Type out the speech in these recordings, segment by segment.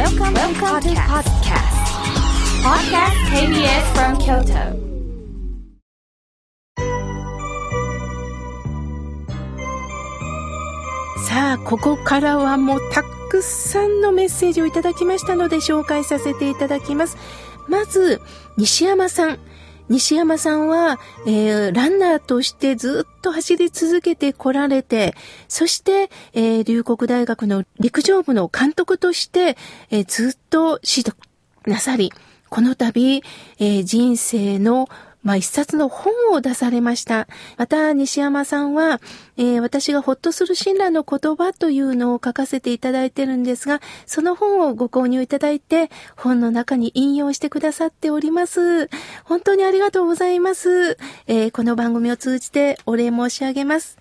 Welcome, Welcome to podcast. Podcast KBS from Kyoto. さあ、ここからはもうたくさんのメッセージをいただきましたので紹介させていただきます。まず、西山さん。西山さんは、えー、ランナーとしてずっと走り続けてこられて、そして、えー、龍谷大学の陸上部の監督として、えー、ずっと指導なさり、この度、えー、人生のまあ、一冊の本を出されました。また、西山さんは、えー、私がほっとする信頼の言葉というのを書かせていただいてるんですが、その本をご購入いただいて、本の中に引用してくださっております。本当にありがとうございます。えー、この番組を通じてお礼申し上げます。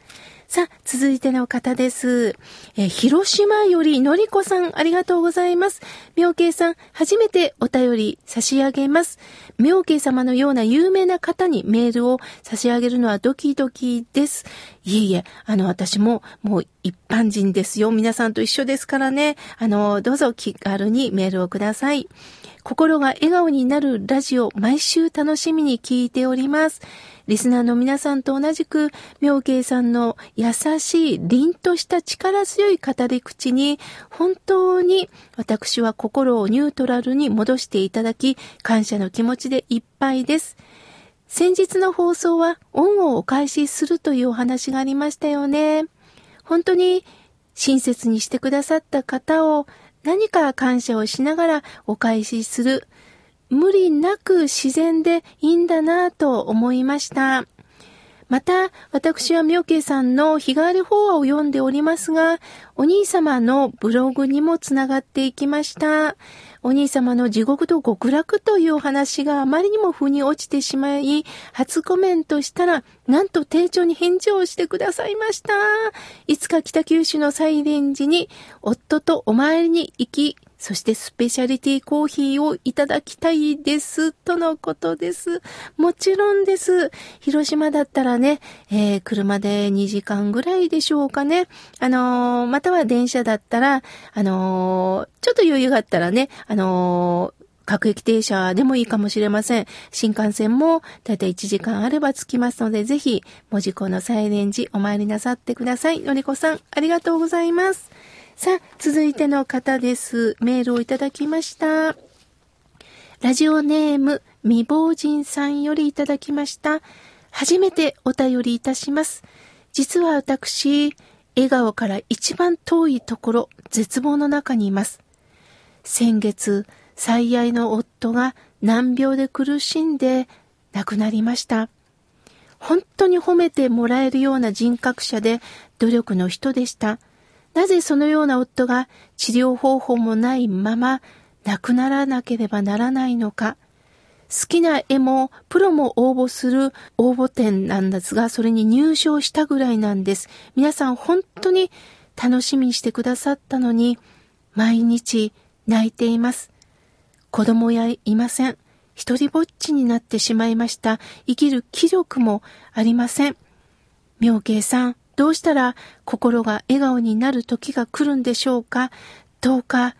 さあ、続いての方です。え広島よりのりこさん、ありがとうございます。妙慶さん、初めてお便り差し上げます。妙慶様のような有名な方にメールを差し上げるのはドキドキです。いえいえ、あの、私ももう一般人ですよ。皆さんと一緒ですからね。あの、どうぞ気軽にメールをください。心が笑顔になるラジオ、毎週楽しみに聞いております。リスナーの皆さんと同じく、妙慶さんの優しい凛とした力強い語り口に、本当に私は心をニュートラルに戻していただき、感謝の気持ちでいっぱいです。先日の放送は恩をお返しするというお話がありましたよね。本当に親切にしてくださった方を何か感謝をしながらお返しする。無理なく自然でいいんだなと思いました。また、私は妙慶さんの日替わり法話を読んでおりますが、お兄様のブログにもつながっていきました。お兄様の地獄と極楽というお話があまりにも腑に落ちてしまい、初コメントしたら、なんと丁重に返事をしてくださいました。いつか北九州のサイレンジに、夫とお参りに行き、そしてスペシャリティコーヒーをいただきたいです、とのことです。もちろんです。広島だったらね、えー、車で2時間ぐらいでしょうかね。あのー、または電車だったら、あのー、ちょっと余裕があったらね、あの各駅停車でもいいかもしれません。新幹線もだいたい1時間あれば着きますので、ぜひ、文字工のサイレンジお参りなさってください。のりこさん、ありがとうございます。さあ、続いての方です。メールをいただきました。ラジオネーム、未亡人さんよりいただきました。初めてお便りいたします。実は私、笑顔から一番遠いところ、絶望の中にいます。先月、最愛の夫が難病で苦しんで亡くなりました。本当に褒めてもらえるような人格者で努力の人でした。なぜそのような夫が治療方法もないまま亡くならなければならないのか。好きな絵もプロも応募する応募展なんですが、それに入賞したぐらいなんです。皆さん本当に楽しみにしてくださったのに、毎日泣いています。子供やいません。一人ぼっちになってしまいました。生きる気力もありません。妙慶さん、どうしたら心が笑顔になる時が来るんでしょうか？どうか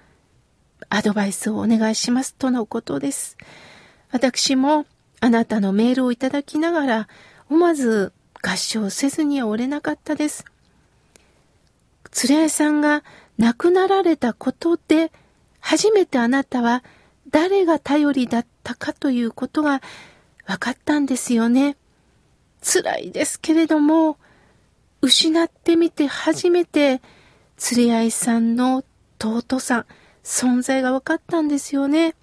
アドバイスをお願いしますとのことです。私もあなたのメールをいただきながら思わず合唱せずにはおれなかったです。連れ合いさんが亡くなられたことで初めてあなたは誰が頼りだったかということが分かったんですよね。辛いですけれども、失ってみて初めて、釣り合いさんの尊さ、存在が分かったんですよね。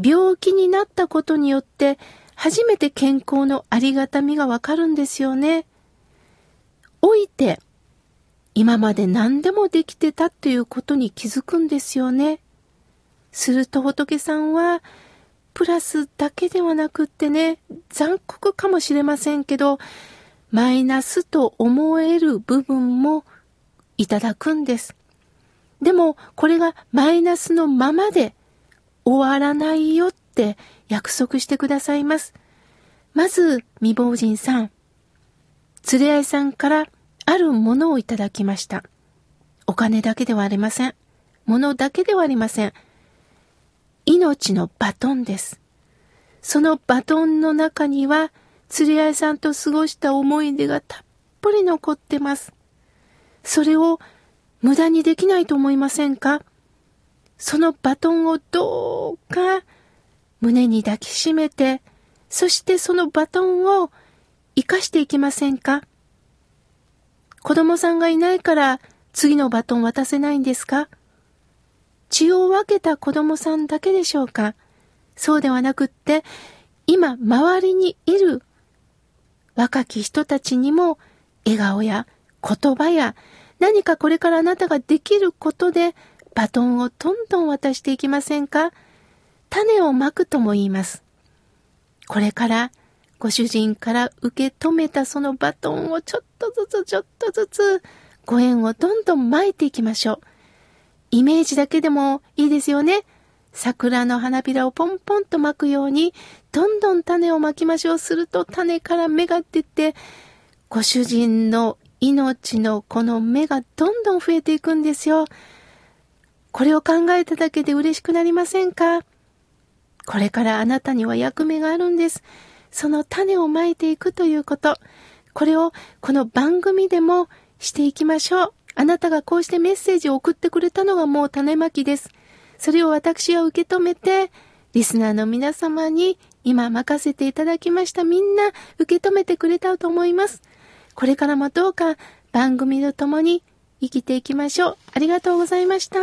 病気になったことによって、初めて健康のありがたみがわかるんですよね。老いて、今まで何でもできてたということに気づくんですよね。すると仏さんは、プラスだけではなくってね、残酷かもしれませんけど、マイナスと思える部分もいただくんです。でも、これがマイナスのままで終わらないよって約束してくださいます。まず、未亡人さん。連れ合いさんからあるものをいただきました。お金だけではありません。ものだけではありません。命のバトンです。そのバトンの中には、釣り合いさんと過ごした思い出がたっぷり残ってます。それを無駄にできないと思いませんか？そのバトンをどうか胸に抱きしめて、そしてそのバトンを生かしていきませんか？子供さんがいないから次のバトン渡せないんですか？血を分けた子供さんだけでしょうか？そうではなくって、今周りにいる若き人たちにも笑顔や言葉や何かこれからあなたができることでバトンをどんどん渡していきませんか？種をまくとも言います。これからご主人から受け止めたそのバトンをちょっとずつちょっとずつご縁をどんどん巻いていきましょう。イメージだけでもいいですよね？桜の花びらをポンポンと巻くように、どんどん種をまきましょう。すると種から芽が出て、ご主人の命のこの芽がどんどん増えていくんですよ。これを考えただけで嬉しくなりませんか？これからあなたには役目があるんです。その種をまいていくということ。これをこの番組でもしていきましょう。あなたがこうしてメッセージを送ってくれたのがもう種まきです。それを私は受け止めて、リスナーの皆様に今任せていただきましたみんな受け止めてくれたと思います。これからもどうか番組と共に生きていきましょう。ありがとうございました。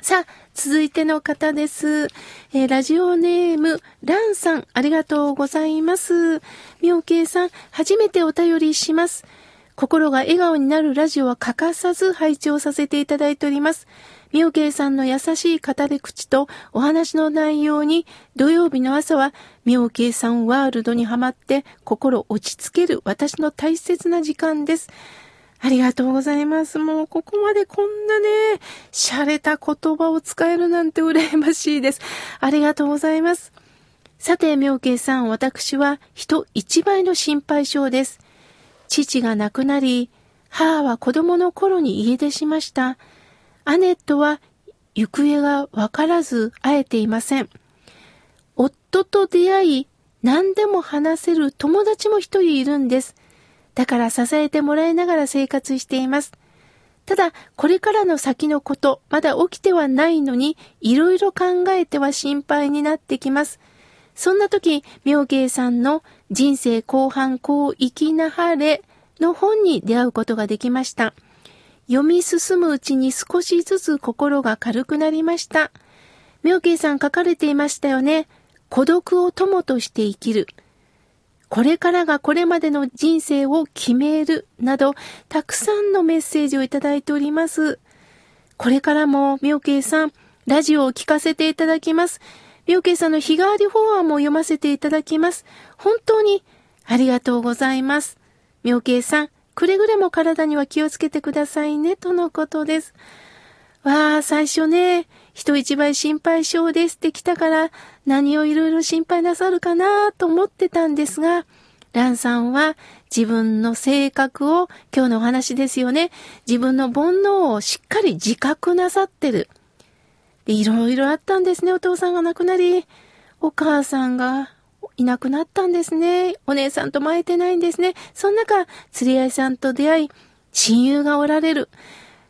さあ、続いての方です。えー、ラジオネーム、ランさん、ありがとうございます。みょうけいさん、初めてお便りします。心が笑顔になるラジオは欠かさず拝聴させていただいております。みおけいさんの優しい語り口とお話の内容に土曜日の朝はみおけいさんワールドにはまって心落ち着ける私の大切な時間です。ありがとうございます。もうここまでこんなね、洒落た言葉を使えるなんて羨ましいです。ありがとうございます。さて、妙慶さん、私は人一倍の心配性です。父が亡くなり、母は子供の頃に家出しました。アネットは行方がわからず会えていません。夫と出会い、何でも話せる友達も一人いるんです。だから支えてもらいながら生活しています。ただ、これからの先のこと、まだ起きてはないのに、いろいろ考えては心配になってきます。そんな時、妙慶さんの人生後半こう生きなはれの本に出会うことができました。読み進むうちに少しずつ心が軽くなりました。妙慶さん書かれていましたよね。孤独を友として生きる。これからがこれまでの人生を決めるなど、たくさんのメッセージをいただいております。これからも妙慶さん、ラジオを聞かせていただきます。妙慶さんの日替わり法案も読ませていただきます。本当にありがとうございます。妙慶さん、くれぐれも体には気をつけてくださいね、とのことです。わあ、最初ね、人一倍心配性ですって来たから、何をいろいろ心配なさるかなと思ってたんですが、ランさんは自分の性格を、今日のお話ですよね、自分の煩悩をしっかり自覚なさってる。いろいろあったんですね。お父さんが亡くなり、お母さんがいなくなったんですね。お姉さんとも会えてないんですね。その中、釣り合いさんと出会い、親友がおられる。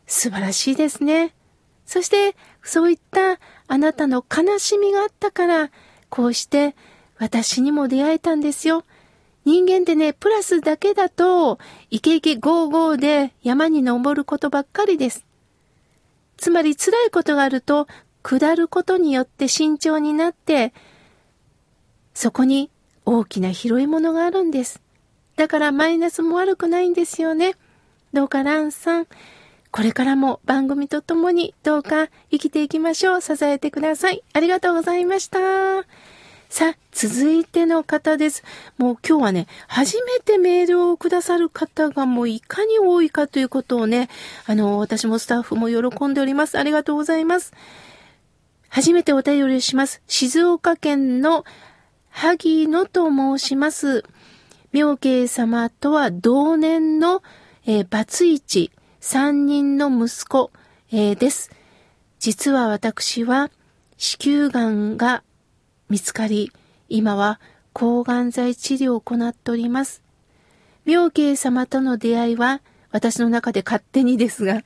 素晴らしいですね。そして、そういったあなたの悲しみがあったから、こうして私にも出会えたんですよ。人間ってね、プラスだけだと、イケイケゴーゴーで山に登ることばっかりです。つまり辛いことがあると、下ることによって慎重になって、そこに大きな広いものがあるんです。だからマイナスも悪くないんですよね。どうかランさん、これからも番組とともにどうか生きていきましょう。支えてください。ありがとうございました。さあ、続いての方です。もう今日はね、初めてメールをくださる方がもういかに多いかということをね、あの、私もスタッフも喜んでおります。ありがとうございます。初めてお便りします。静岡県の萩野と申します。妙慶様とは同年の、えー、バツイチ、三人の息子、えー、です。実は私は子宮がんが見つかり、今は抗がん剤治療を行っております。妙慶様との出会いは私の中で勝手にですが、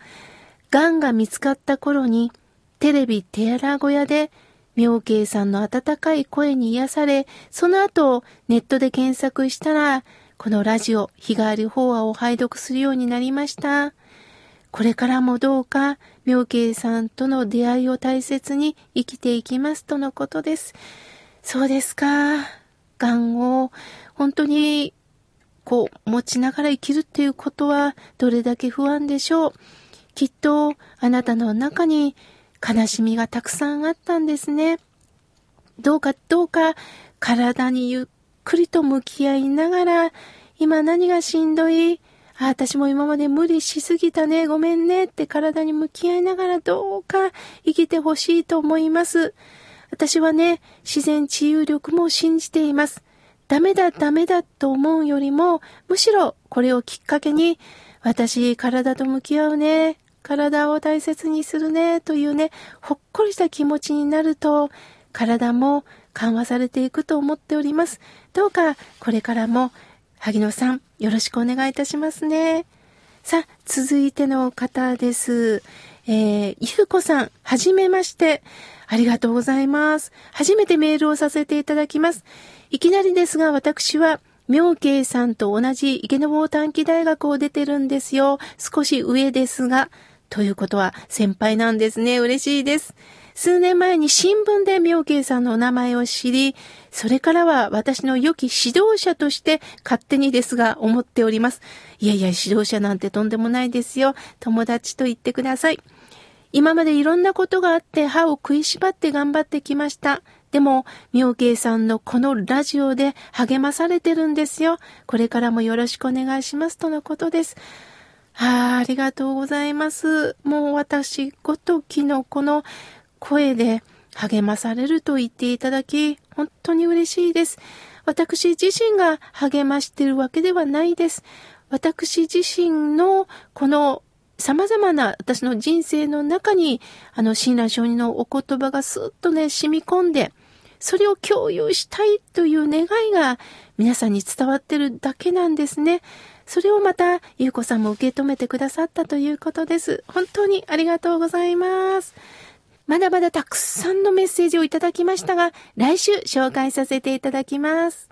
がんが見つかった頃にテレビテアラ小屋で妙慶さんの温かい声に癒され、その後ネットで検索したら、このラジオ、日替わり法話を拝読するようになりました。これからもどうか、妙慶さんとの出会いを大切に生きていきますとのことです。そうですか。がんを本当にこう持ちながら生きるっていうことはどれだけ不安でしょう。きっとあなたの中に悲しみがたくさんあったんですね。どうかどうか体にゆっくりと向き合いながら今何がしんどい？あ、私も今まで無理しすぎたね、ごめんねって体に向き合いながらどうか生きてほしいと思います。私はね、自然治癒力も信じています。ダメだダメだと思うよりも、むしろこれをきっかけに、私体と向き合うね、体を大切にするね、というね、ほっこりした気持ちになると、体も緩和されていくと思っております。どうかこれからも萩野さん、よろしくお願いいたしますね。さあ、続いての方です。えー、ゆうこさん、はじめまして。ありがとうございます。初めてメールをさせていただきます。いきなりですが、私は、妙慶さんと同じ池坊短期大学を出てるんですよ。少し上ですが。ということは、先輩なんですね。嬉しいです。数年前に新聞で妙慶さんのお名前を知り、それからは私の良き指導者として勝手にですが思っております。いやいや、指導者なんてとんでもないですよ。友達と言ってください。今までいろんなことがあって歯を食いしばって頑張ってきました。でも、妙慶さんのこのラジオで励まされてるんですよ。これからもよろしくお願いしますとのことです。ああ、りがとうございます。もう私ごときのこの声で励まされると言っていただき、本当に嬉しいです。私自身が励ましているわけではないです。私自身のこの様々な私の人生の中に、あの、親鸞上人のお言葉がスーッとね、染み込んで、それを共有したいという願いが皆さんに伝わってるだけなんですね。それをまた、ゆうこさんも受け止めてくださったということです。本当にありがとうございます。まだまだたくさんのメッセージをいただきましたが、来週紹介させていただきます。